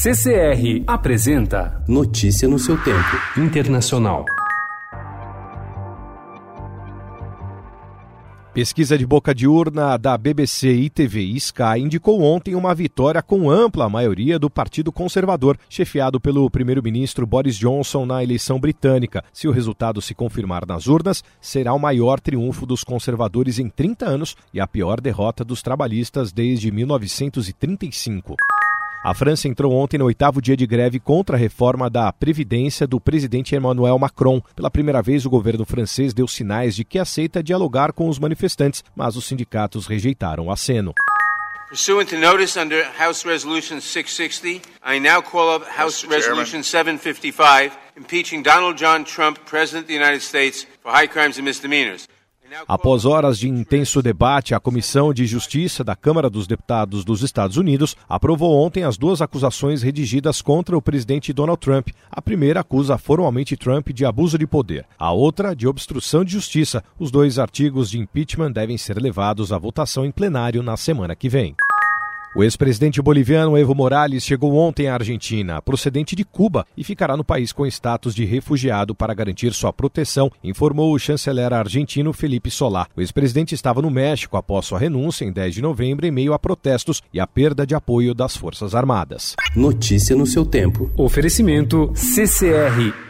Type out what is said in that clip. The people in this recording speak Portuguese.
CCR apresenta Notícia no seu tempo. Internacional. Pesquisa de boca de urna da BBC e TV Sky indicou ontem uma vitória com ampla maioria do Partido Conservador, chefiado pelo primeiro-ministro Boris Johnson na eleição britânica. Se o resultado se confirmar nas urnas, será o maior triunfo dos conservadores em 30 anos e a pior derrota dos trabalhistas desde 1935. A França entrou ontem no oitavo dia de greve contra a reforma da Previdência do presidente Emmanuel Macron. Pela primeira vez, o governo francês deu sinais de que aceita dialogar com os manifestantes, mas os sindicatos rejeitaram o aceno. Pursuant to notice under House Resolution 660, I now call up House Resolution 755, impeaching Donald John Trump, President of the United States, for high crimes and misdemeanors. Após horas de intenso debate, a Comissão de Justiça da Câmara dos Deputados dos Estados Unidos aprovou ontem as duas acusações redigidas contra o presidente Donald Trump. A primeira acusa formalmente Trump de abuso de poder, a outra de obstrução de justiça. Os dois artigos de impeachment devem ser levados à votação em plenário na semana que vem. O ex-presidente boliviano Evo Morales chegou ontem à Argentina, procedente de Cuba, e ficará no país com status de refugiado para garantir sua proteção, informou o chanceler argentino Felipe Solá. O ex-presidente estava no México após sua renúncia em 10 de novembro em meio a protestos e a perda de apoio das Forças Armadas. Notícia no seu tempo. Oferecimento CCR